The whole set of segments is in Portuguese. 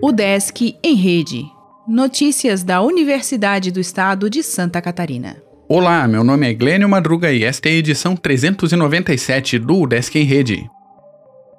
O Desk em Rede. Notícias da Universidade do Estado de Santa Catarina. Olá, meu nome é Glênio Madruga e esta é a edição 397 do Desk em Rede.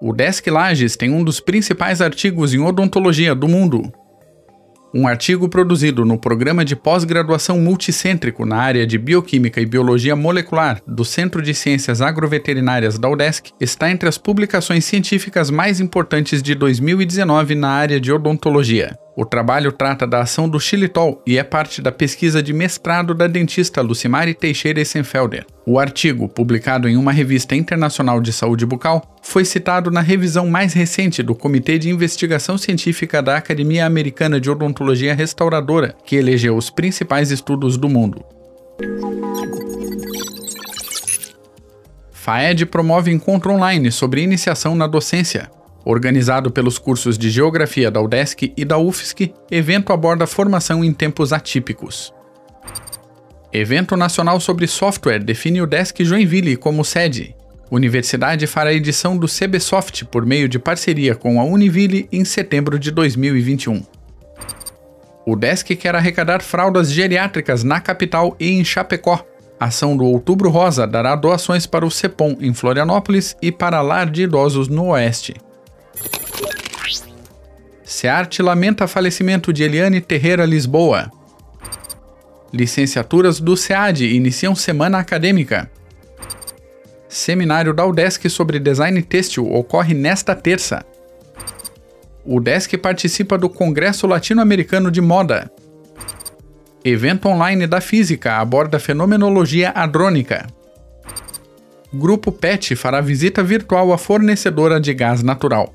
O Desk Lages tem um dos principais artigos em odontologia do mundo, um artigo produzido no programa de pós-graduação multicêntrico na área de Bioquímica e Biologia Molecular do Centro de Ciências Agroveterinárias da UDESC está entre as publicações científicas mais importantes de 2019 na área de odontologia. O trabalho trata da ação do xilitol e é parte da pesquisa de mestrado da dentista Lucimari Teixeira Essenfelder. O artigo, publicado em uma revista internacional de saúde bucal, foi citado na revisão mais recente do Comitê de Investigação Científica da Academia Americana de Odontologia Restauradora, que elegeu os principais estudos do mundo. FAED promove encontro online sobre iniciação na docência. Organizado pelos cursos de Geografia da UDESC e da UFSC, evento aborda formação em tempos atípicos. Evento Nacional sobre Software define o UDESC Joinville como sede. Universidade fará edição do CBSoft por meio de parceria com a Univille em setembro de 2021. O Desk quer arrecadar fraldas geriátricas na capital e em Chapecó. A ação do Outubro Rosa dará doações para o CEPOM em Florianópolis e para Lar de Idosos no Oeste. SEART lamenta falecimento de Eliane Terreira Lisboa. Licenciaturas do SEAD iniciam semana acadêmica. Seminário da UDESC sobre design têxtil ocorre nesta terça. O UDESC participa do Congresso Latino-Americano de Moda. Evento online da física aborda fenomenologia hadrônica. Grupo PET fará visita virtual à fornecedora de gás natural.